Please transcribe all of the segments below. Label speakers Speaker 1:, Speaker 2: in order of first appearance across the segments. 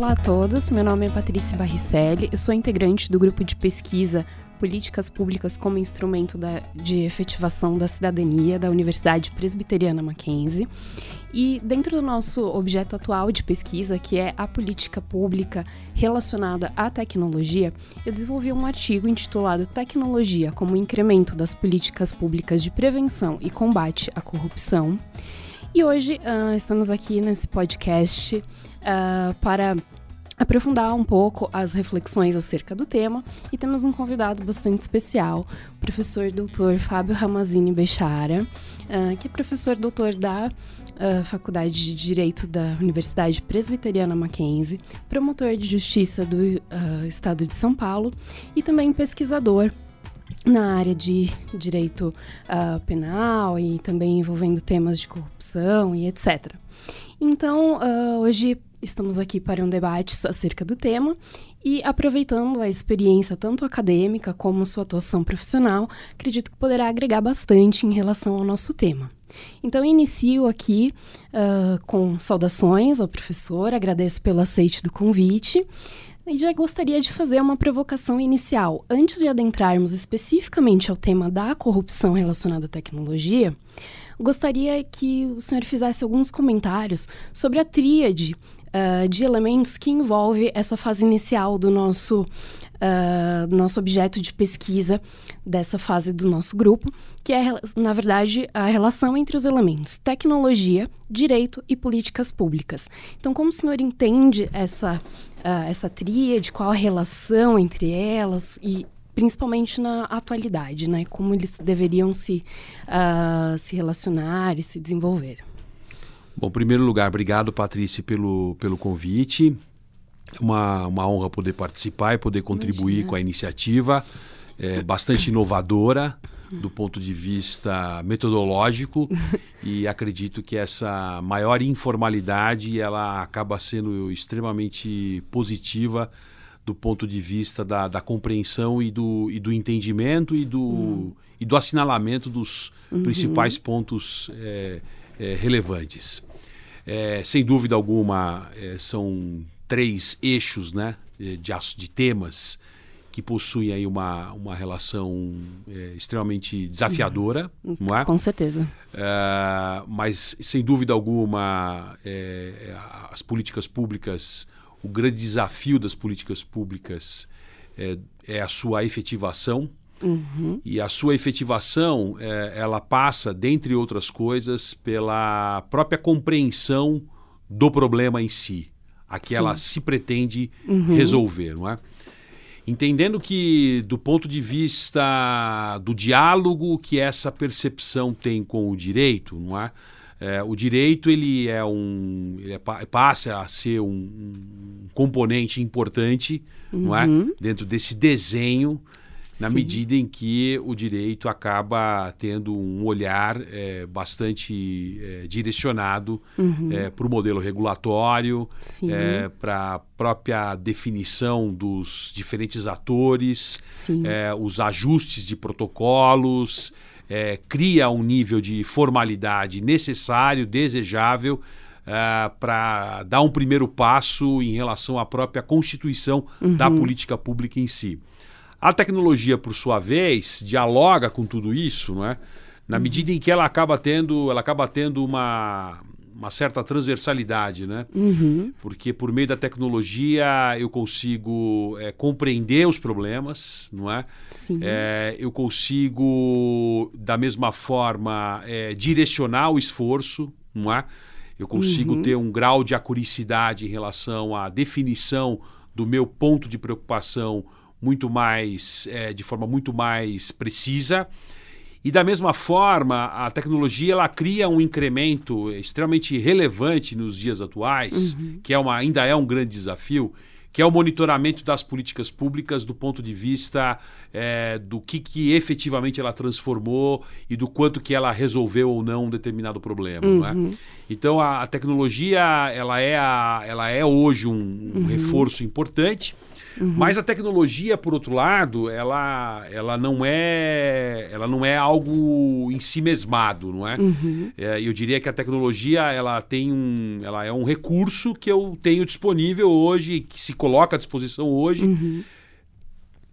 Speaker 1: Olá a todos, meu nome é Patrícia Barricelli, eu sou integrante do grupo de pesquisa Políticas Públicas como Instrumento da, de Efetivação da Cidadania da Universidade Presbiteriana Mackenzie. E dentro do nosso objeto atual de pesquisa, que é a política pública relacionada à tecnologia, eu desenvolvi um artigo intitulado Tecnologia como Incremento das Políticas Públicas de Prevenção e Combate à Corrupção. E hoje uh, estamos aqui nesse podcast uh, para aprofundar um pouco as reflexões acerca do tema. E temos um convidado bastante especial, o professor doutor Fábio Ramazini Bechara, uh, que é professor doutor da uh, Faculdade de Direito da Universidade Presbiteriana Mackenzie, promotor de justiça do uh, Estado de São Paulo e também pesquisador na área de direito penal e também envolvendo temas de corrupção e etc. Então, hoje estamos aqui para um debate acerca do tema e aproveitando a experiência tanto acadêmica como sua atuação profissional, acredito que poderá agregar bastante em relação ao nosso tema. Então, inicio aqui uh, com saudações ao professor, agradeço pelo aceite do convite. E já gostaria de fazer uma provocação inicial. Antes de adentrarmos especificamente ao tema da corrupção relacionada à tecnologia, gostaria que o senhor fizesse alguns comentários sobre a tríade uh, de elementos que envolve essa fase inicial do nosso, uh, nosso objeto de pesquisa dessa fase do nosso grupo, que é, na verdade, a relação entre os elementos tecnologia, direito e políticas públicas. Então, como o senhor entende essa, uh, essa tríade, qual a relação entre elas e principalmente na atualidade, né? Como eles deveriam se, uh, se relacionar e se desenvolver.
Speaker 2: Bom, em primeiro lugar, obrigado, Patrícia, pelo, pelo convite. É uma, uma honra poder participar e poder contribuir Imagina. com a iniciativa. É bastante inovadora do ponto de vista metodológico e acredito que essa maior informalidade ela acaba sendo extremamente positiva do ponto de vista da, da compreensão e do, e do entendimento e do, hum. e do assinalamento dos uhum. principais pontos é, é, relevantes. É, sem dúvida alguma, é, são três eixos né, de, de temas que possuem aí uma, uma relação é, extremamente desafiadora,
Speaker 1: uhum. não é? Com certeza.
Speaker 2: É, mas, sem dúvida alguma, é, as políticas públicas, o grande desafio das políticas públicas é, é a sua efetivação, Uhum. E a sua efetivação, é, ela passa, dentre outras coisas, pela própria compreensão do problema em si, a que Sim. ela se pretende uhum. resolver, não é? Entendendo que, do ponto de vista do diálogo que essa percepção tem com o direito, não é? é o direito ele é um ele é, passa a ser um, um componente importante, uhum. não é? Uhum. Dentro desse desenho na Sim. medida em que o direito acaba tendo um olhar é, bastante é, direcionado uhum. é, para o modelo regulatório, para a própria definição dos diferentes atores, os ajustes de protocolos, cria um nível de formalidade necessário, desejável. Uh, para dar um primeiro passo em relação à própria constituição uhum. da política pública em si. A tecnologia, por sua vez, dialoga com tudo isso, não é? Na uhum. medida em que ela acaba tendo, ela acaba tendo uma, uma certa transversalidade, né? Uhum. Porque por meio da tecnologia eu consigo é, compreender os problemas, não é? Sim. É, eu consigo, da mesma forma, é, direcionar o esforço, não é? Eu consigo uhum. ter um grau de acuricidade em relação à definição do meu ponto de preocupação muito mais, é, de forma muito mais precisa. E da mesma forma, a tecnologia ela cria um incremento extremamente relevante nos dias atuais, uhum. que é uma, ainda é um grande desafio, que é o monitoramento das políticas públicas do ponto de vista é, do que, que efetivamente ela transformou e do quanto que ela resolveu ou não um determinado problema. É? Uhum. Então a, a, tecnologia ela é, a, ela é hoje um, um uhum. reforço importante Uhum. Mas a tecnologia, por outro lado, ela, ela não é ela não é algo em si mesmado, não é? Uhum. é? Eu diria que a tecnologia ela tem um ela é um recurso que eu tenho disponível hoje, que se coloca à disposição hoje. Uhum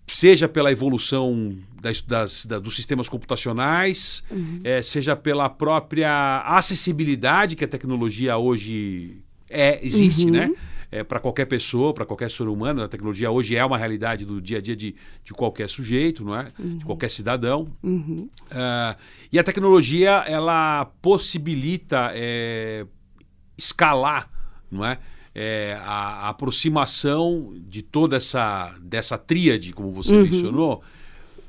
Speaker 2: seja pela evolução das, das, da, dos sistemas computacionais, uhum. é, seja pela própria acessibilidade que a tecnologia hoje é, existe, uhum. né? É, para qualquer pessoa, para qualquer ser humano, a tecnologia hoje é uma realidade do dia a dia de, de qualquer sujeito, não é? Uhum. De qualquer cidadão. Uh, e a tecnologia ela possibilita é, escalar, não é? é, a, a, aproximação de toda essa dessa tríade, como você uhum. mencionou,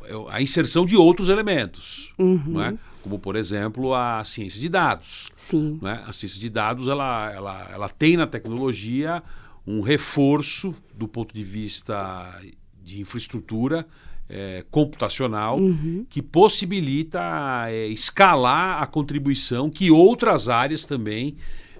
Speaker 2: é, a inserção de outros elementos, uhum. não é? Como por exemplo a ciência de dados.
Speaker 1: Sim.
Speaker 2: Não é? A ciência de dados ela, ela, ela tem na tecnologia um reforço do ponto de vista de infraestrutura é, computacional uhum. que possibilita é, escalar a contribuição que outras áreas também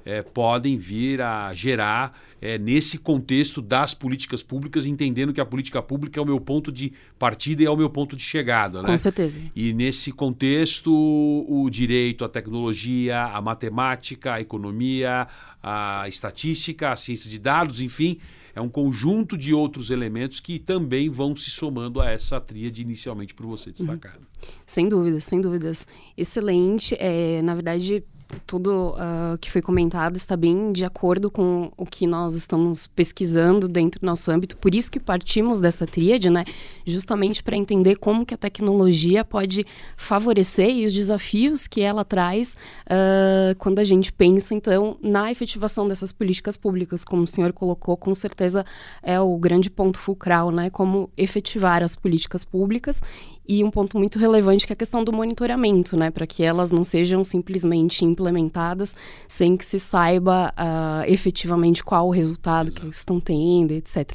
Speaker 2: é, podem vir a gerar é, nesse contexto das políticas públicas, entendendo que a política pública é o meu ponto de partida e é o meu ponto de chegada.
Speaker 1: Né? Com certeza.
Speaker 2: E nesse contexto, o direito, a tecnologia, a matemática, a economia, a estatística, a ciência de dados, enfim, é um conjunto de outros elementos que também vão se somando a essa tríade inicialmente por você destacado. Uhum.
Speaker 1: Sem dúvidas, sem dúvidas. Excelente. É, na verdade, tudo uh, que foi comentado está bem de acordo com o que nós estamos pesquisando dentro do nosso âmbito. Por isso que partimos dessa tríade, né? Justamente para entender como que a tecnologia pode favorecer e os desafios que ela traz uh, quando a gente pensa, então, na efetivação dessas políticas públicas. Como o senhor colocou, com certeza é o grande ponto fulcral, né? Como efetivar as políticas públicas e um ponto muito relevante que é a questão do monitoramento, né, para que elas não sejam simplesmente implementadas sem que se saiba uh, efetivamente qual o resultado Exato. que estão tendo, etc.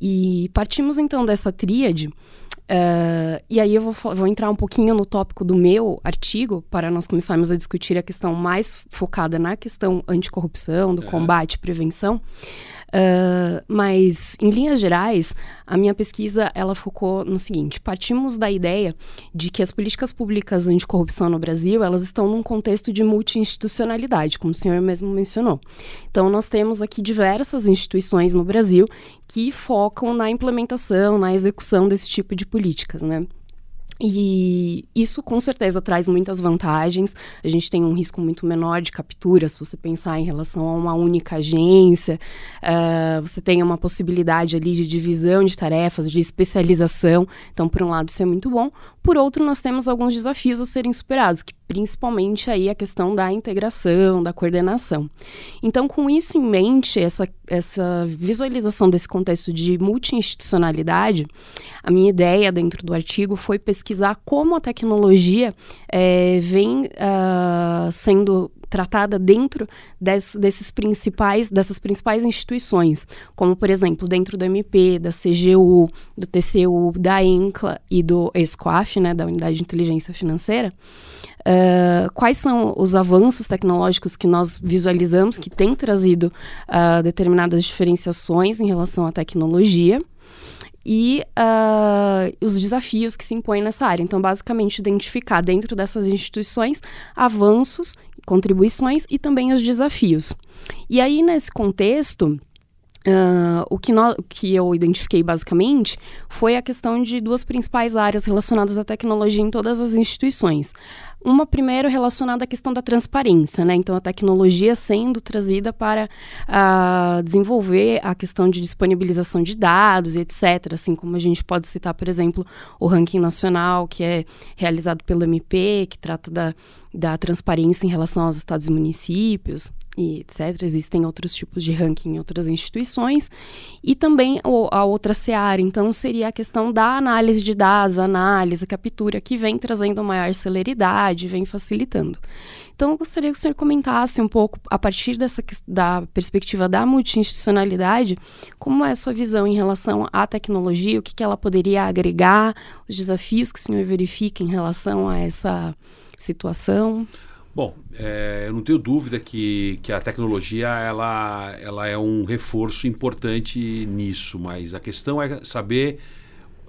Speaker 1: E partimos então dessa tríade. Uh, e aí eu vou, vou, entrar um pouquinho no tópico do meu artigo para nós começarmos a discutir a questão mais focada na questão anticorrupção, do combate e prevenção. Uh, mas, em linhas gerais, a minha pesquisa ela focou no seguinte: partimos da ideia de que as políticas públicas anticorrupção no Brasil elas estão num contexto de multi-institucionalidade, como o senhor mesmo mencionou. Então, nós temos aqui diversas instituições no Brasil que focam na implementação, na execução desse tipo de políticas, né? E isso com certeza traz muitas vantagens. A gente tem um risco muito menor de captura se você pensar em relação a uma única agência. Uh, você tem uma possibilidade ali de divisão de tarefas, de especialização. Então, por um lado, isso é muito bom. Por outro, nós temos alguns desafios a serem superados, que principalmente aí a questão da integração, da coordenação. Então, com isso em mente, essa, essa visualização desse contexto de multi-institucionalidade, a minha ideia dentro do artigo foi pesquisar como a tecnologia é, vem uh, sendo tratada dentro des, desses principais, dessas principais instituições, como, por exemplo, dentro do MP, da CGU, do TCU, da ENCLA e do ESCOAF, né, da Unidade de Inteligência Financeira, Uh, quais são os avanços tecnológicos que nós visualizamos que têm trazido uh, determinadas diferenciações em relação à tecnologia e uh, os desafios que se impõem nessa área. Então, basicamente, identificar dentro dessas instituições avanços, contribuições e também os desafios. E aí, nesse contexto, Uh, o que, no, que eu identifiquei basicamente foi a questão de duas principais áreas relacionadas à tecnologia em todas as instituições. Uma primeiro relacionada à questão da transparência, né? Então a tecnologia sendo trazida para uh, desenvolver a questão de disponibilização de dados e etc. Assim como a gente pode citar, por exemplo, o ranking nacional que é realizado pelo MP, que trata da, da transparência em relação aos estados e municípios e etc. Existem outros tipos de ranking em outras instituições. E também a outra seara, então, seria a questão da análise de dados, análise, captura, que vem trazendo maior celeridade, vem facilitando. Então, eu gostaria que o senhor comentasse um pouco, a partir dessa da perspectiva da multi-institucionalidade, como é a sua visão em relação à tecnologia, o que, que ela poderia agregar, os desafios que o senhor verifica em relação a essa situação.
Speaker 2: Bom, é, eu não tenho dúvida que, que a tecnologia ela, ela é um reforço importante nisso, mas a questão é saber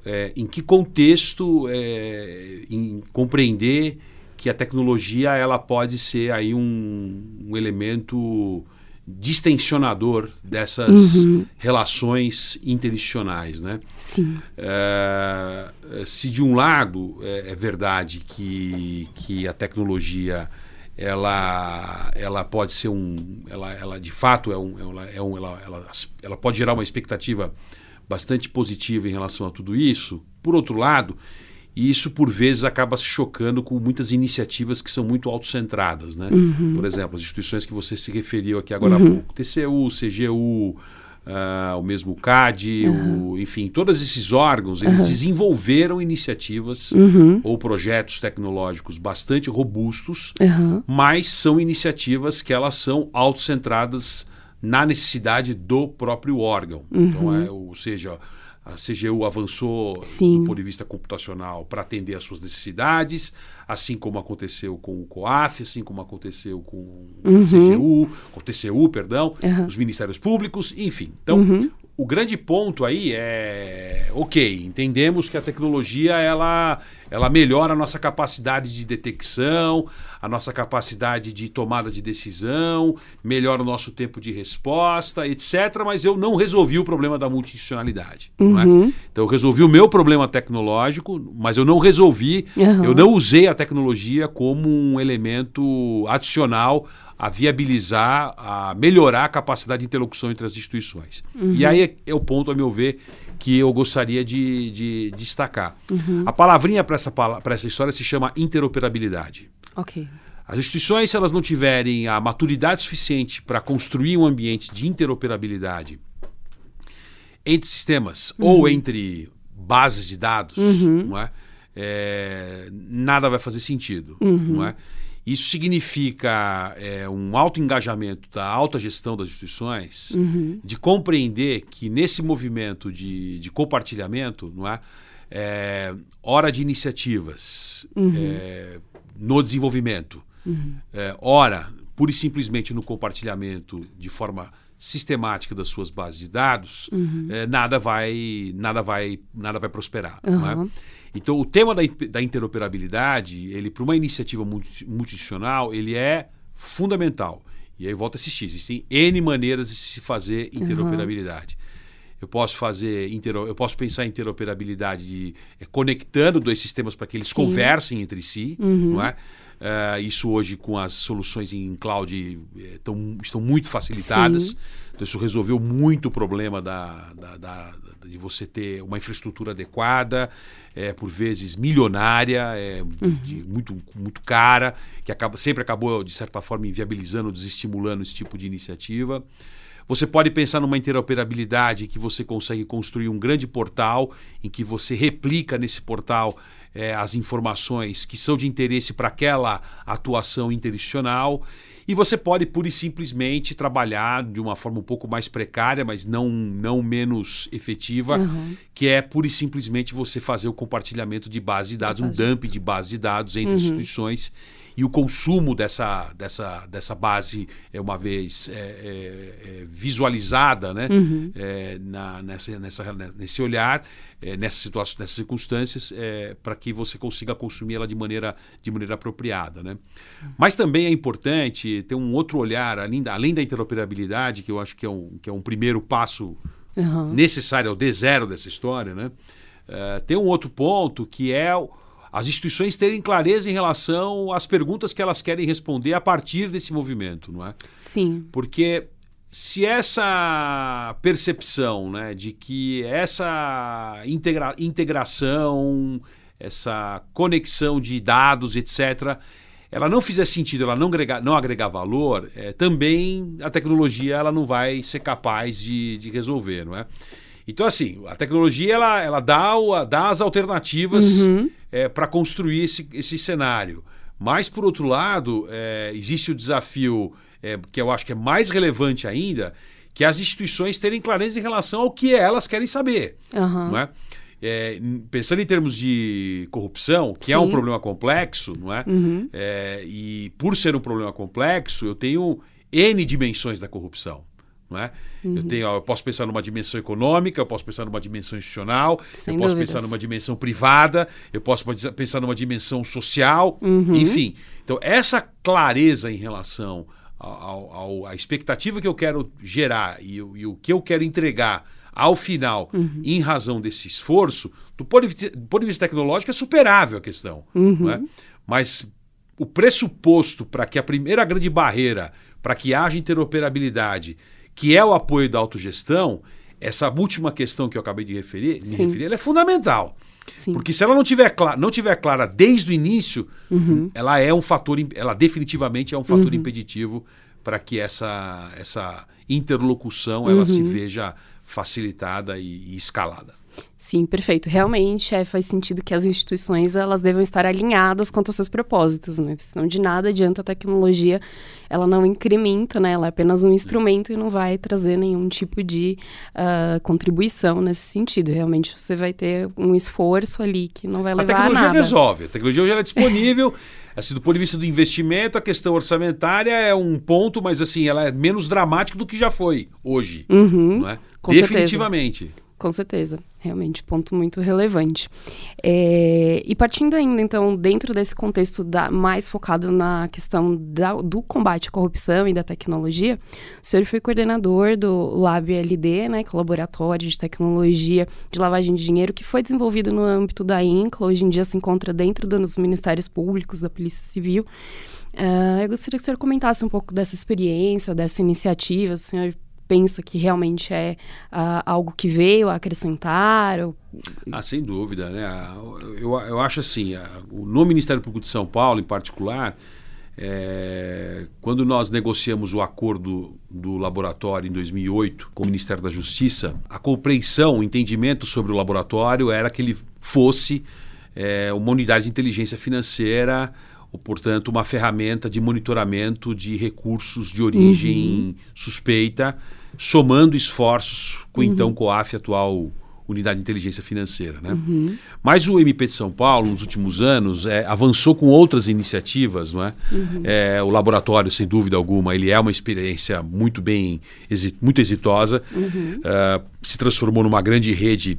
Speaker 2: é, em que contexto é, em compreender que a tecnologia ela pode ser aí um, um elemento distensionador dessas uhum. relações interinstitucionais, né?
Speaker 1: Sim.
Speaker 2: É, se de um lado é, é, verdade que, que a tecnologia ela, ela pode ser um, ela, ela de fato é um, ela, é um ela, ela, ela pode gerar uma expectativa bastante positiva em relação a tudo isso. Por outro lado, isso por vezes acaba se chocando com muitas iniciativas que são muito autocentradas, né? Uhum. Por exemplo, as instituições que você se referiu aqui agora uhum. há pouco, TCU, CGU, uh, o mesmo CAD, uhum. o, enfim, todos esses órgãos, eles desenvolveram iniciativas uhum. ou projetos tecnológicos bastante robustos, mas são iniciativas que elas são autocentradas na necessidade do próprio órgão. Então, uhum. é, ou seja, a CGU avançou Sim. do ponto de vista computacional para atender às suas necessidades, assim como aconteceu com o COAF, assim como aconteceu com uhum. a CGU, com o TCU, perdão, uhum. os ministérios públicos, enfim. Então, uhum o grande ponto aí é, ok, entendemos que a tecnologia ela, ela melhora a nossa capacidade de detecção, a nossa capacidade de tomada de decisão, melhora o nosso tempo de resposta, etc. Mas eu não resolvi o problema da multidicionalidade. É? Uhum. É? Então eu resolvi o meu problema tecnológico, mas eu não resolvi, uhum. eu não usei a tecnologia como um elemento adicional a viabilizar, a melhorar a capacidade de interlocução entre as instituições. Uhum. E aí é, é, o ponto, a meu ver, que eu gostaria de, de destacar. Uhum. A palavrinha para essa, essa história se chama interoperabilidade.
Speaker 1: Ok.
Speaker 2: As instituições, se elas não tiverem a maturidade suficiente para construir um ambiente de interoperabilidade entre sistemas uhum. ou entre bases de dados, uhum. não é? é? nada vai fazer sentido, uhum. não é? Isso significa é, um alto engajamento da alta gestão das instituições, uhum. de compreender que nesse movimento de, de compartilhamento, não é, é hora de iniciativas uhum. é, no desenvolvimento, uhum. é, hora pura e simplesmente no compartilhamento de forma sistemática das suas bases de dados, uhum. é, nada vai nada vai nada vai prosperar. Uhum. Então, o tema da, da interoperabilidade, ele para uma iniciativa multi, multidisciplinar, ele é fundamental. E aí volta a assistir. Existem N maneiras de se fazer interoperabilidade. Uhum. Eu posso fazer intero, eu posso pensar em interoperabilidade de, é, conectando dois sistemas para que eles Sim. conversem entre si, uhum. não é? Uh, isso hoje com as soluções em cloud é, tão, estão muito facilitadas. Sim. Então isso resolveu muito o problema da, da, da, de você ter uma infraestrutura adequada, é, por vezes milionária, é, uhum. de, muito, muito cara, que acaba, sempre acabou, de certa forma, inviabilizando, desestimulando esse tipo de iniciativa. Você pode pensar numa interoperabilidade que você consegue construir um grande portal em que você replica nesse portal é, as informações que são de interesse para aquela atuação interinstitucional. E você pode pura e simplesmente trabalhar de uma forma um pouco mais precária, mas não, não menos efetiva, uhum. que é pura e simplesmente você fazer o compartilhamento de base de dados, um dump de base de dados entre uhum. instituições e o consumo dessa, dessa, dessa base, é uma vez é, é, é, visualizada né? Uhum. É, na, nessa, nessa, nesse olhar, é, nessa situação, nessas circunstâncias, é, para que você consiga consumir ela de maneira, de maneira apropriada. Né? Mas também é importante ter um outro olhar, além da, além da interoperabilidade, que eu acho que é um, que é um primeiro passo uhum. necessário ao D0 dessa história, né? tem um outro ponto que é as instituições terem clareza em relação às perguntas que elas querem responder a partir desse movimento, não é?
Speaker 1: Sim.
Speaker 2: Porque se essa percepção né, de que essa integra integração, essa conexão de dados, etc., ela não fizer sentido, ela não agregar, não agregar valor, é, também a tecnologia ela não vai ser capaz de, de resolver, não é? Então, assim, a tecnologia ela, ela dá, o, dá as alternativas uhum. é, para construir esse, esse cenário. Mas, por outro lado, é, existe o desafio é, que eu acho que é mais relevante ainda, que as instituições terem clareza em relação ao que elas querem saber. Uhum. Não é? é, pensando em termos de corrupção, que Sim. é um problema complexo, não é? Uhum. é? E por ser um problema complexo, eu tenho N dimensões da corrupção. Não é? Uhum. eu, tenho, eu posso pensar numa dimensão econômica, eu posso pensar numa dimensão institucional, Sem eu posso dúvidas. pensar numa dimensão privada, eu posso pensar numa dimensão social, uhum. enfim. Então, essa clareza em relação à expectativa que eu quero gerar e, e o que eu quero entregar ao final, uhum. em razão desse esforço, do ponto de, do ponto de vista tecnológico, é superável a questão. Uhum. É? Mas o pressuposto para que a primeira grande barreira para que haja interoperabilidade, que é o apoio da autogestão, essa última questão que eu acabei de referir, me referir, é fundamental. Sim. Porque se ela não tiver, clara, não tiver clara desde o início, uhum. ela é um fator, ela definitivamente é um fator uhum. impeditivo para que essa, essa interlocução ela se uhum. veja facilitada e, e escalada.
Speaker 1: Sim, perfeito. Realmente é, faz sentido que as instituições elas devem estar alinhadas quanto aos seus propósitos, né? Senão de nada adianta a tecnologia, ela não incrementa, né? Ela é apenas um instrumento e não vai trazer nenhum tipo de uh, contribuição nesse sentido. Realmente você vai ter um esforço ali que não vai levar a nada.
Speaker 2: A tecnologia resolve, a tecnologia já é disponível. assim, do ponto de vista do investimento, a questão orçamentária é um ponto, mas assim, ela é menos dramática do que já foi hoje, uhum, não é? Definitivamente.
Speaker 1: Certeza. Com certeza, realmente, ponto muito relevante. É, e partindo ainda, então, dentro desse contexto da, mais focado na questão da, do combate à corrupção e da tecnologia, o senhor foi coordenador do LabLD, né, que é o Laboratório de Tecnologia de Lavagem de Dinheiro, que foi desenvolvido no âmbito da INCLA, hoje em dia se encontra dentro dos Ministérios Públicos, da Polícia Civil. Uh, eu gostaria que o senhor comentasse um pouco dessa experiência, dessa iniciativa, o senhor pensa que realmente é uh, algo que veio a acrescentar? Ou...
Speaker 2: Ah, sem dúvida, né? Eu, eu acho assim, no Ministério Público de São Paulo, em particular, é, quando nós negociamos o acordo do laboratório em 2008 com o Ministério da Justiça, a compreensão, o entendimento sobre o laboratório era que ele fosse é, uma unidade de inteligência financeira portanto, uma ferramenta de monitoramento de recursos de origem uhum. suspeita somando esforços com uhum. então COAF, atual Unidade de Inteligência Financeira. Né? Uhum. Mas o MP de São Paulo, nos últimos anos, é, avançou com outras iniciativas. Não é? Uhum. é? o laboratório, sem dúvida alguma, ele é uma experiência muito bem, muito exitosa. Uh, se transformou numa grande rede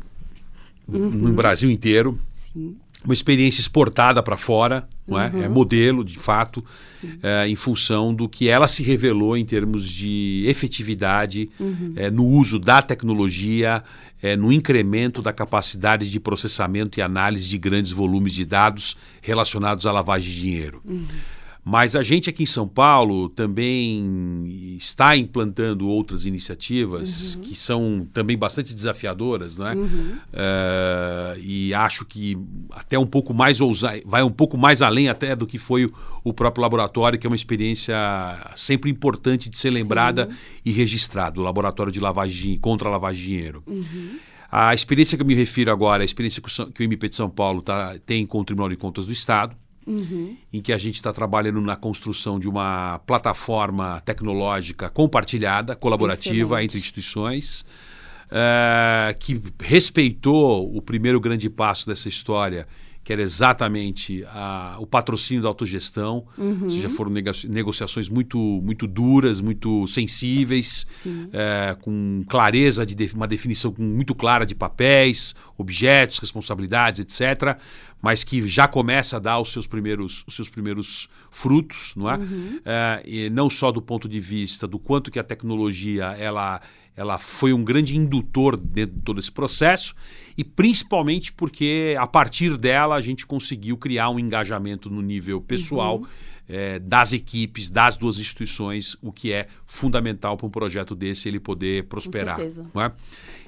Speaker 2: no uhum. Brasil inteiro. Sim uma experiência exportada para fora, não é? Uhum. é modelo, de fato, é, em função do que ela se revelou em termos de efetividade uhum. é, no uso da tecnologia, é, no incremento da capacidade de processamento e análise de grandes volumes de dados relacionados à lavagem de dinheiro. Uhum. Mas a gente aqui em São Paulo também está implantando outras iniciativas uhum. que são também bastante desafiadoras, não é? Uhum. Uh, e acho que até um pouco mais ousar, vai um pouco mais além até do que foi o, o próprio laboratório, que é uma experiência sempre importante de ser lembrada Sim. e registrada, o laboratório de lavagem contra a lavagem de dinheiro. Uhum. A experiência que eu me refiro agora, a experiência que o MP de São Paulo tá, tem com o Tribunal de Contas do Estado, Uhum. em que a gente está trabalhando na construção de uma plataforma tecnológica compartilhada, colaborativa Excelente. entre instituições, uh, que respeitou o primeiro grande passo dessa história, que era exatamente a, o patrocínio da autogestão. Uhum. Ou seja, foram negociações muito, muito duras, muito sensíveis, é, com clareza, de uma definição muito clara de papéis, objetos, responsabilidades, etc. Mas que já começa a dar os seus primeiros, os seus primeiros frutos, não é? Uhum. é e não só do ponto de vista do quanto que a tecnologia ela ela foi um grande indutor dentro de todo esse processo e principalmente porque a partir dela a gente conseguiu criar um engajamento no nível pessoal uhum. é, das equipes, das duas instituições, o que é fundamental para um projeto desse ele poder prosperar. Com certeza. É?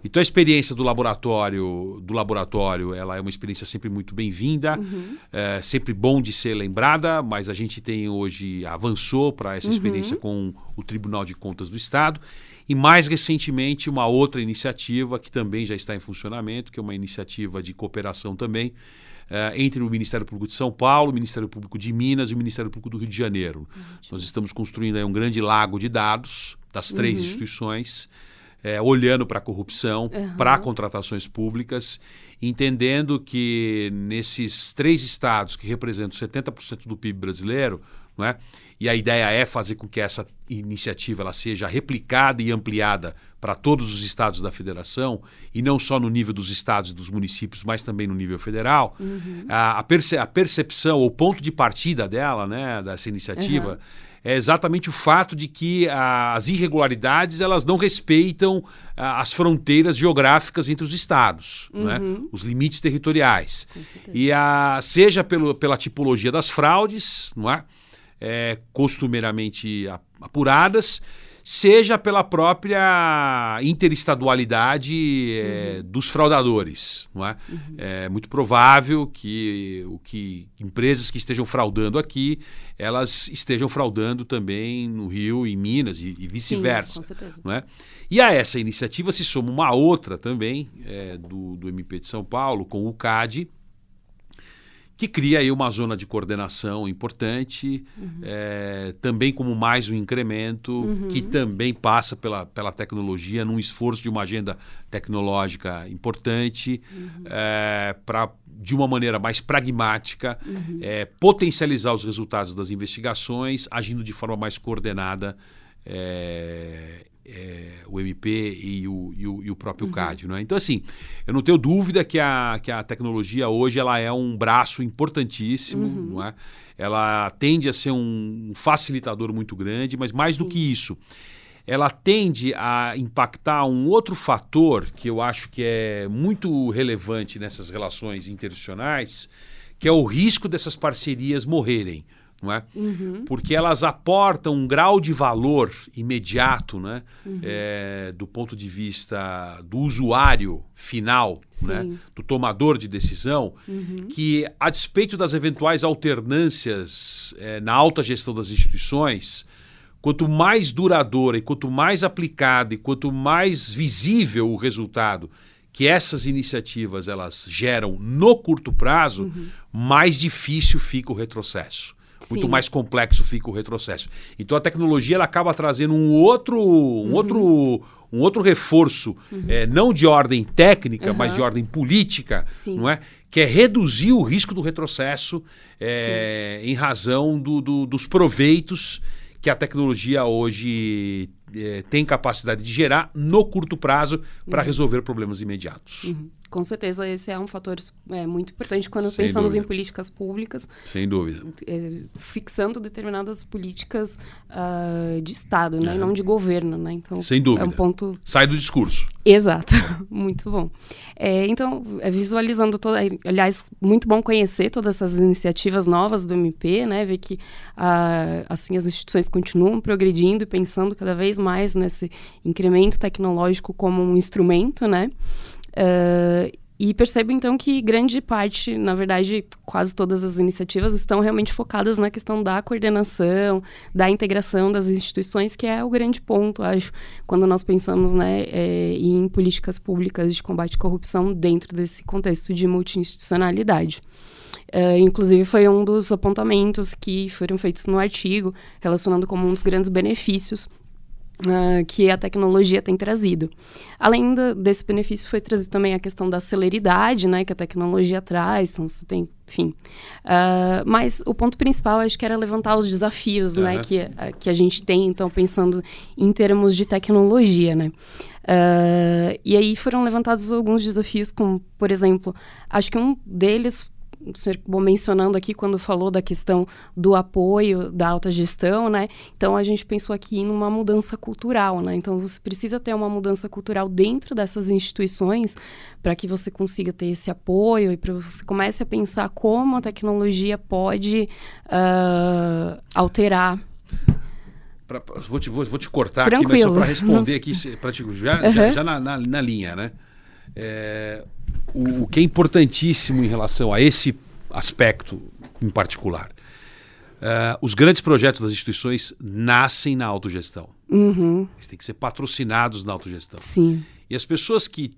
Speaker 2: Então a experiência do laboratório, do laboratório, ela é uma experiência sempre muito bem-vinda, uhum. é sempre bom de ser lembrada, mas a gente tem hoje avançou para essa experiência uhum. com o Tribunal de Contas do Estado e mais recentemente uma outra iniciativa que também já está em funcionamento, que é uma iniciativa de cooperação também uh, entre o Ministério Público de São Paulo, o Ministério Público de Minas e o Ministério Público do Rio de Janeiro. Uhum. Nós estamos construindo um grande lago de dados das três uhum. instituições é, olhando para a corrupção,
Speaker 1: Uhum.
Speaker 2: para contratações públicas, entendendo que nesses três estados que representam 70% do PIB brasileiro, não é? e a ideia é fazer com que essa iniciativa ela seja replicada e ampliada para todos os estados da federação, e não só no nível dos estados e dos municípios, mas também no nível federal, a, a perce- a percepção, o ponto de partida dela, né, dessa iniciativa,
Speaker 1: Uhum.
Speaker 2: É exatamente o fato de que as irregularidades elas não respeitam as fronteiras geográficas entre os estados, é? os limites territoriais. E a, seja pelo, pela tipologia das fraudes, não é? É, costumeiramente apuradas, seja pela própria interestadualidade é, dos fraudadores. Não é? é muito provável que, o que empresas que estejam fraudando aqui, elas estejam fraudando também no Rio, em Minas e, e vice-versa.
Speaker 1: com certeza.
Speaker 2: não é? E a essa iniciativa se soma uma outra também é, do, do MP de São Paulo, com o CAD, que cria aí uma zona de coordenação importante, é, também como mais um incremento, que também passa pela, pela tecnologia, num esforço de uma agenda tecnológica importante, para, de uma maneira mais pragmática, é, potencializar os resultados das investigações, agindo de forma mais coordenada. É, o MP e o, e o, e o próprio CAD. Não é? Então, assim, eu não tenho dúvida que a, que a tecnologia hoje ela é um braço importantíssimo, não é? ela tende a ser um facilitador muito grande, mas mais do
Speaker 1: Sim.
Speaker 2: que isso, ela tende a impactar um outro fator que eu acho que é muito relevante nessas relações internacionais, que é o risco dessas parcerias morrerem. Não é? Porque elas aportam um grau de valor imediato, né? É, do ponto de vista do usuário final, né? Do tomador de decisão, que, a despeito das eventuais alternâncias é, na alta gestão das instituições, quanto mais duradoura e quanto mais aplicada e quanto mais visível o resultado que essas iniciativas elas geram no curto prazo, mais difícil fica o retrocesso. Muito
Speaker 1: Sim.
Speaker 2: mais complexo fica o retrocesso. Então a tecnologia ela acaba trazendo um outro, um outro, um outro reforço, eh, não de ordem técnica, mas
Speaker 1: Aham.
Speaker 2: de ordem política,
Speaker 1: Sim.
Speaker 2: não é? Que é reduzir o risco do retrocesso eh, em razão do- do- dos proveitos que a tecnologia hoje eh, tem capacidade de gerar no curto prazo para resolver problemas imediatos.
Speaker 1: Com certeza, esse é um fator é, muito importante quando
Speaker 2: Sem
Speaker 1: pensamos
Speaker 2: dúvida.
Speaker 1: em políticas públicas,
Speaker 2: Sem dúvida.
Speaker 1: é, fixando determinadas políticas ah, de Estado, né?
Speaker 2: É.
Speaker 1: E não de governo, né? Então,
Speaker 2: Sem dúvida.
Speaker 1: é um ponto
Speaker 2: Sai do discurso.
Speaker 1: Exato, muito bom. É, então, é, visualizando toda, aliás, muito bom conhecer todas essas iniciativas novas do MP, né? Ver que ah, assim as instituições continuam progredindo e pensando cada vez mais nesse incremento tecnológico como um instrumento, né? Ah, e percebo então que grande parte, na verdade, quase todas as iniciativas estão realmente focadas na questão da coordenação, da integração das instituições, que é o grande ponto, acho, quando nós pensamos né, é, em políticas públicas de combate à corrupção dentro desse contexto de multiinstitucionalidade. É, inclusive, foi um dos apontamentos que foram feitos no artigo, relacionando como um dos grandes benefícios ah, que a tecnologia tem trazido. Além da- desse benefício, foi trazido também a questão da celeridade, né, que a tecnologia traz, então você tem, enfim. Ah, mas o ponto principal, acho que era levantar os desafios, né,
Speaker 2: Aham.
Speaker 1: que, a- que a gente tem, então, pensando em termos de tecnologia, né. Ah, e aí foram levantados alguns desafios, como, por exemplo, acho que um deles o senhor acabou mencionando aqui quando falou da questão do apoio da alta gestão, né? Então a gente pensou aqui numa mudança cultural, né? Então você precisa ter uma mudança cultural dentro dessas instituições para que você consiga ter esse apoio e para você comece a pensar como a tecnologia pode ah, alterar.
Speaker 2: Pra- vou, te, vou, vou te cortar aqui, mas só
Speaker 1: Tranquilo.
Speaker 2: para responder
Speaker 1: Nossa.
Speaker 2: aqui, pra te- já, já,
Speaker 1: Aham.
Speaker 2: já na, na, na linha, né? É, o, o que é importantíssimo em relação a esse aspecto em particular. é, os grandes projetos das instituições nascem na autogestão.
Speaker 1: Uhum,
Speaker 2: Eles têm que ser patrocinados na autogestão.
Speaker 1: sim,
Speaker 2: E as pessoas que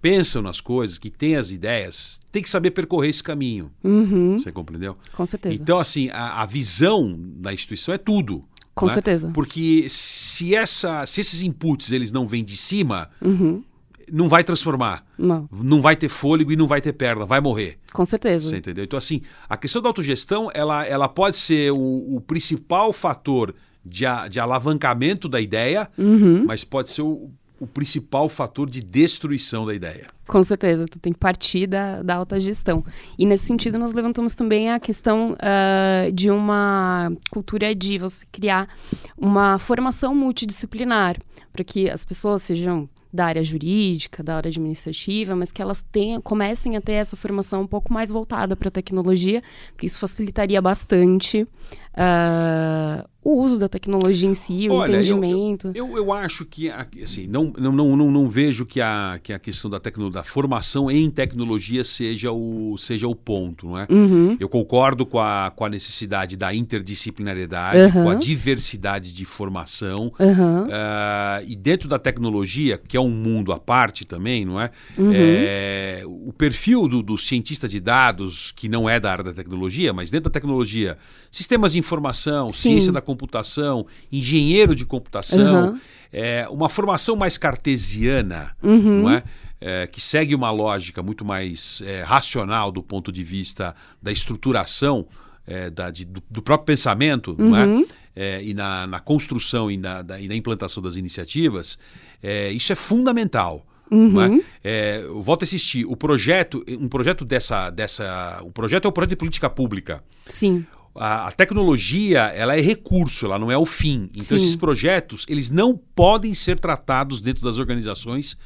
Speaker 2: pensam nas coisas, que têm as ideias, têm que saber percorrer esse caminho.
Speaker 1: uhum,
Speaker 2: Você compreendeu?
Speaker 1: com certeza.
Speaker 2: Então, assim, a, a visão da instituição é tudo.
Speaker 1: Com
Speaker 2: né?
Speaker 1: certeza.
Speaker 2: Porque se, essa, se esses inputs eles não vêm de cima,
Speaker 1: Uhum.
Speaker 2: Não vai transformar.
Speaker 1: Não,
Speaker 2: Não vai ter fôlego e não vai ter perna, vai morrer.
Speaker 1: com certeza.
Speaker 2: Você entendeu? Então, assim, a questão da autogestão, ela, ela pode ser o, o principal fator de, a- de alavancamento da ideia,
Speaker 1: Uhum.
Speaker 2: mas pode ser o, o principal fator de destruição da ideia.
Speaker 1: Com certeza, tu tem que partir da, da alta gestão. E nesse sentido, nós levantamos também a questão ah, de uma cultura de você criar uma formação multidisciplinar, para que as pessoas sejam da área jurídica, da área administrativa, mas que elas tenham, comecem a ter essa formação um pouco mais voltada para a tecnologia, porque isso facilitaria bastante ah, o uso da tecnologia em si, o
Speaker 2: Olha, eu-
Speaker 1: entendimento.
Speaker 2: Eu, eu acho que, assim, não, não, não, não, não vejo que a, que a questão da, tecno, da formação em tecnologia seja o, seja o ponto, não é?
Speaker 1: Uhum,
Speaker 2: Eu concordo com a, com a necessidade da interdisciplinariedade,
Speaker 1: Aham.
Speaker 2: com a diversidade de formação.
Speaker 1: aham,
Speaker 2: Ah, e dentro da tecnologia, que é um mundo à parte também, não é?
Speaker 1: Uhum.
Speaker 2: É, o perfil do, do cientista de dados, que não é da área da tecnologia, mas dentro da tecnologia, sistemas de informação,
Speaker 1: Sim.
Speaker 2: ciência da computação, engenheiro de computação,
Speaker 1: Aham.
Speaker 2: é, uma formação mais cartesiana,
Speaker 1: uhum.
Speaker 2: não é? É, que segue uma lógica muito mais é, racional do ponto de vista da estruturação é, da- de- do, do próprio pensamento, não é?
Speaker 1: Uhum.
Speaker 2: É, e na, na construção e na, da- e na implantação das iniciativas, é, isso é fundamental. é?
Speaker 1: Uhum.
Speaker 2: É, eu volto a insistir, o projeto, um projeto dessa, dessa, o projeto é um projeto de política pública.
Speaker 1: Sim.
Speaker 2: A, a tecnologia, ela é recurso, ela não é o fim. Então
Speaker 1: Sim.
Speaker 2: esses projetos, eles não podem ser tratados dentro das organizações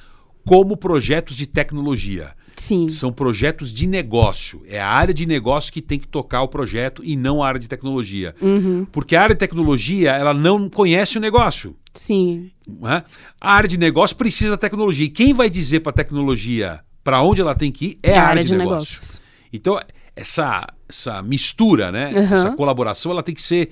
Speaker 2: como projetos de tecnologia.
Speaker 1: Sim.
Speaker 2: São projetos de negócio. É a área de negócio que tem que tocar o projeto e não a área de tecnologia.
Speaker 1: Uhum.
Speaker 2: Porque a área de tecnologia, ela não conhece o negócio.
Speaker 1: Sim.
Speaker 2: é? A área de negócio precisa da tecnologia. E quem vai dizer para a tecnologia para onde ela tem que ir é a, área, de, negócio. Então, essa, essa mistura, né?
Speaker 1: Uhum.
Speaker 2: essa colaboração, ela tem que ser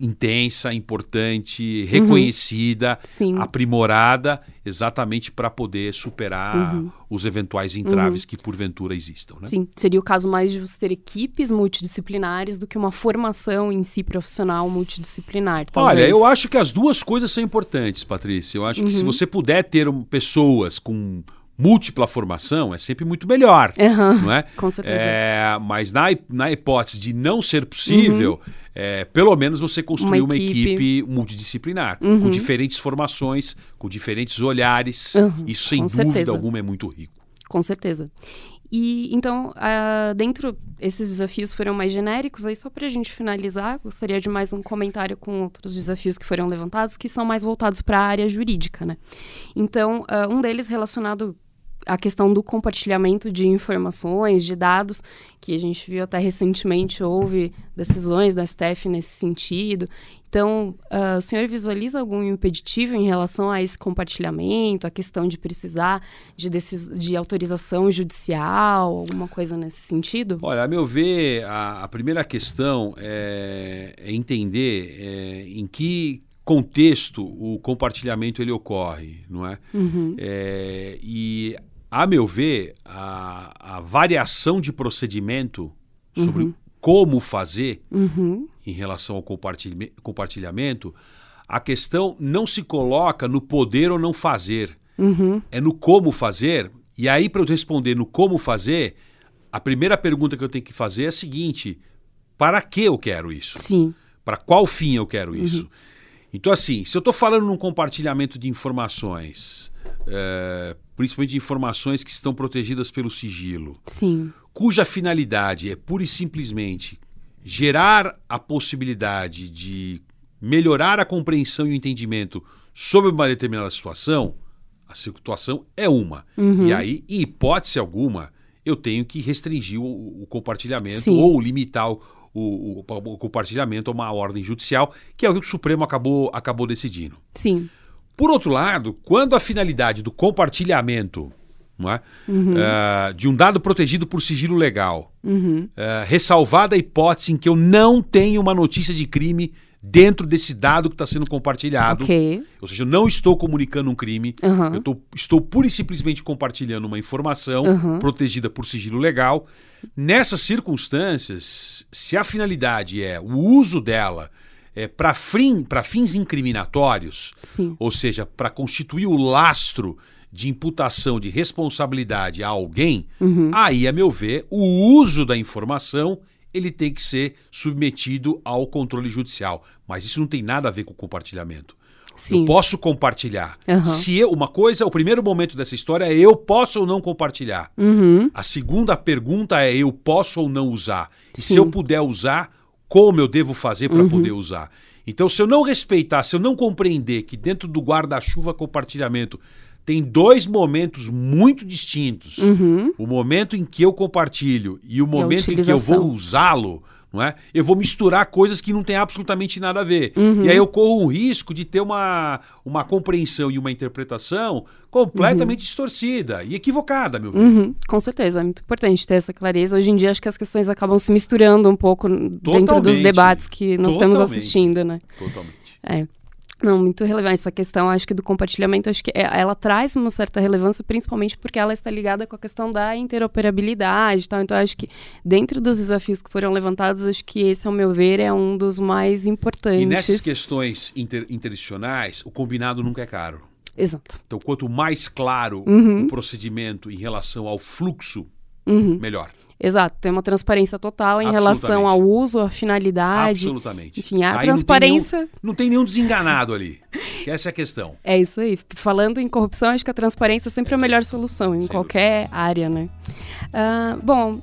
Speaker 2: intensa, importante, reconhecida,
Speaker 1: Sim.
Speaker 2: aprimorada, exatamente para poder superar
Speaker 1: Uhum.
Speaker 2: os eventuais entraves que porventura existam. Né?
Speaker 1: Sim, seria o caso mais de você ter equipes multidisciplinares do que uma formação em si profissional multidisciplinar.
Speaker 2: Olha,
Speaker 1: talvez.
Speaker 2: eu acho que as duas coisas são importantes, Patrícia. Eu acho que
Speaker 1: Uhum.
Speaker 2: se você puder ter um- pessoas com múltipla formação, é sempre muito melhor.
Speaker 1: Aham,
Speaker 2: Não é?
Speaker 1: com certeza.
Speaker 2: É, mas na, na hipótese de não ser possível, é, pelo menos você construir
Speaker 1: Uhum. Uma
Speaker 2: uma, equipe.
Speaker 1: equipe.
Speaker 2: multidisciplinar,
Speaker 1: Uhum.
Speaker 2: com diferentes formações, com diferentes olhares.
Speaker 1: Uhum,
Speaker 2: Isso, sem
Speaker 1: com
Speaker 2: dúvida
Speaker 1: certeza.
Speaker 2: alguma, é muito rico.
Speaker 1: Com certeza. E então, ah, dentro esses desafios foram mais genéricos, aí só para a gente finalizar, gostaria de mais um comentário com outros desafios que foram levantados, que são mais voltados para a área jurídica, né? Então, ah, um deles relacionado à questão do compartilhamento de informações, de dados, que a gente viu até recentemente, houve decisões da STF nesse sentido. Então, ah, o senhor visualiza algum impeditivo em relação a esse compartilhamento, a questão de precisar de, de autorização judicial, alguma coisa nesse sentido?
Speaker 2: Olha, a meu ver, a, a primeira questão é, é entender é, em que contexto o compartilhamento ele ocorre, não é?
Speaker 1: Uhum.
Speaker 2: É, e, a meu ver, a, a variação de procedimento sobre como fazer
Speaker 1: Uhum.
Speaker 2: em relação ao compartilhe- compartilhamento, a questão não se coloca no poder ou não fazer,
Speaker 1: Uhum.
Speaker 2: é no como fazer. E aí, para eu responder no como fazer, a primeira pergunta que eu tenho que fazer é a seguinte: para que eu quero isso?
Speaker 1: Sim.
Speaker 2: Para qual fim eu quero isso? Então, assim, se eu estou falando num compartilhamento de informações, é, principalmente de informações que estão protegidas pelo sigilo,
Speaker 1: Sim.
Speaker 2: cuja finalidade é pura e simplesmente gerar a possibilidade de melhorar a compreensão e o entendimento sobre uma determinada situação, a situação é uma.
Speaker 1: Uhum.
Speaker 2: E aí, em hipótese alguma, eu tenho que restringir o, o compartilhamento
Speaker 1: Sim.
Speaker 2: ou limitar o, o- o compartilhamento a uma ordem judicial, que é o que o Supremo acabou, acabou decidindo.
Speaker 1: Sim.
Speaker 2: Por outro lado, quando a finalidade do compartilhamento não é? Ah, de um dado protegido por sigilo legal,
Speaker 1: Uhum.
Speaker 2: ah, ressalvada a hipótese em que eu não tenho uma notícia de crime dentro desse dado que está sendo compartilhado,
Speaker 1: Ok.
Speaker 2: ou seja, eu não estou comunicando um crime,
Speaker 1: Aham.
Speaker 2: eu tô- estou pura e simplesmente compartilhando uma informação
Speaker 1: Uhum.
Speaker 2: protegida por sigilo legal. Nessas circunstâncias, se a finalidade é o uso dela é, para fim, fins incriminatórios,
Speaker 1: Sim.
Speaker 2: ou seja, para constituir o lastro de imputação de responsabilidade a alguém,
Speaker 1: Uhum.
Speaker 2: aí, a meu ver, o uso da informação ele tem que ser submetido ao controle judicial. Mas isso não tem nada a ver com compartilhamento.
Speaker 1: Sim.
Speaker 2: Eu posso compartilhar.
Speaker 1: Aham.
Speaker 2: Se eu, uma coisa, o primeiro momento dessa história é eu posso ou não compartilhar.
Speaker 1: Uhum.
Speaker 2: A segunda pergunta é eu posso ou não usar. E se
Speaker 1: Sim.
Speaker 2: eu puder usar, como eu devo fazer para poder usar? Então, se eu não respeitar, se eu não compreender que dentro do guarda-chuva compartilhamento tem dois momentos muito distintos,
Speaker 1: Uhum.
Speaker 2: o momento em que eu compartilho e o momento em que eu vou usá-lo, não é? Eu vou misturar coisas que não têm absolutamente nada a ver.
Speaker 1: Uhum.
Speaker 2: E aí eu corro o risco de ter uma, uma compreensão e uma interpretação completamente distorcida e equivocada, meu ver.
Speaker 1: Uhum, com certeza, é muito importante ter essa clareza. Hoje em dia, acho que as questões acabam se misturando um pouco dentro dos
Speaker 2: Totalmente.
Speaker 1: debates que nós estamos
Speaker 2: Totalmente.
Speaker 1: assistindo, né?
Speaker 2: Totalmente.
Speaker 1: É. Não, muito relevante essa questão, acho que do compartilhamento, acho que é- ela traz uma certa relevância, principalmente porque ela está ligada com a questão da interoperabilidade e tal. Então, acho que dentro dos desafios que foram levantados, acho que esse, ao meu ver, é um dos mais importantes.
Speaker 2: E nessas questões inter, interinstitucionais, o combinado nunca é caro.
Speaker 1: Exato.
Speaker 2: Então, quanto mais claro
Speaker 1: Uhum.
Speaker 2: o procedimento em relação ao fluxo,
Speaker 1: Uhum.
Speaker 2: melhor.
Speaker 1: Exato, tem uma transparência total em relação ao uso, à finalidade.
Speaker 2: Absolutamente.
Speaker 1: Enfim, a
Speaker 2: Aí
Speaker 1: transparência.
Speaker 2: Não tem, nenhum, não tem nenhum desenganado ali. Essa é a questão.
Speaker 1: É isso aí. Falando em corrupção, acho que a transparência é sempre a melhor solução em
Speaker 2: Sem
Speaker 1: qualquer área, né? Ah, bom,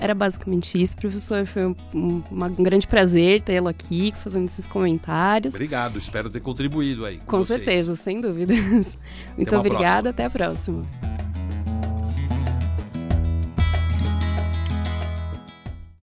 Speaker 1: era basicamente isso, professor. Foi um, um- um grande prazer tê-lo aqui, fazendo esses comentários.
Speaker 2: Obrigado, espero ter contribuído aí. Com,
Speaker 1: Com certeza, sem dúvidas. Muito obrigada, até a próxima.